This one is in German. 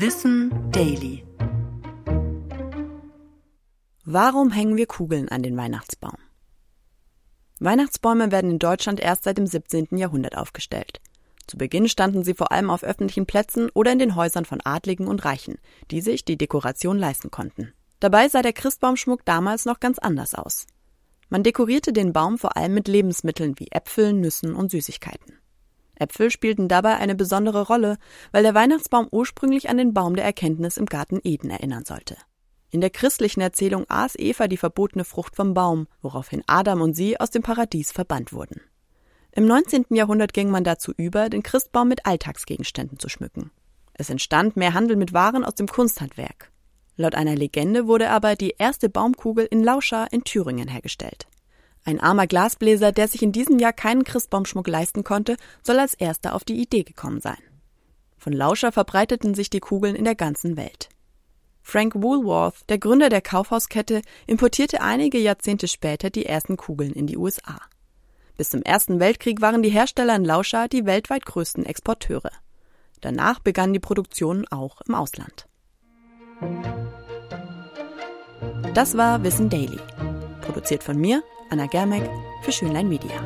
Wissen Daily. Warum hängen wir Kugeln an den Weihnachtsbaum? Weihnachtsbäume werden in Deutschland erst seit dem 17. Jahrhundert aufgestellt. Zu Beginn standen sie vor allem auf öffentlichen Plätzen oder in den Häusern von Adligen und Reichen, die sich die Dekoration leisten konnten. Dabei sah der Christbaumschmuck damals noch ganz anders aus. Man dekorierte den Baum vor allem mit Lebensmitteln wie Äpfeln, Nüssen und Süßigkeiten. Äpfel spielten dabei eine besondere Rolle, weil der Weihnachtsbaum ursprünglich an den Baum der Erkenntnis im Garten Eden erinnern sollte. In der christlichen Erzählung aß Eva die verbotene Frucht vom Baum, woraufhin Adam und sie aus dem Paradies verbannt wurden. Im 19. Jahrhundert ging man dazu über, den Christbaum mit Alltagsgegenständen zu schmücken. Es entstand mehr Handel mit Waren aus dem Kunsthandwerk. Laut einer Legende wurde aber die erste Baumkugel in Lauscha in Thüringen hergestellt. Ein armer Glasbläser, der sich in diesem Jahr keinen Christbaumschmuck leisten konnte, soll als erster auf die Idee gekommen sein. Von Lauscher verbreiteten sich die Kugeln in der ganzen Welt. Frank Woolworth, der Gründer der Kaufhauskette, importierte einige Jahrzehnte später die ersten Kugeln in die USA. Bis zum Ersten Weltkrieg waren die Hersteller in Lauscher die weltweit größten Exporteure. Danach begannen die Produktionen auch im Ausland. Das war Wissen Daily. Produziert von mir, Anna Germeck für Schönlein Media.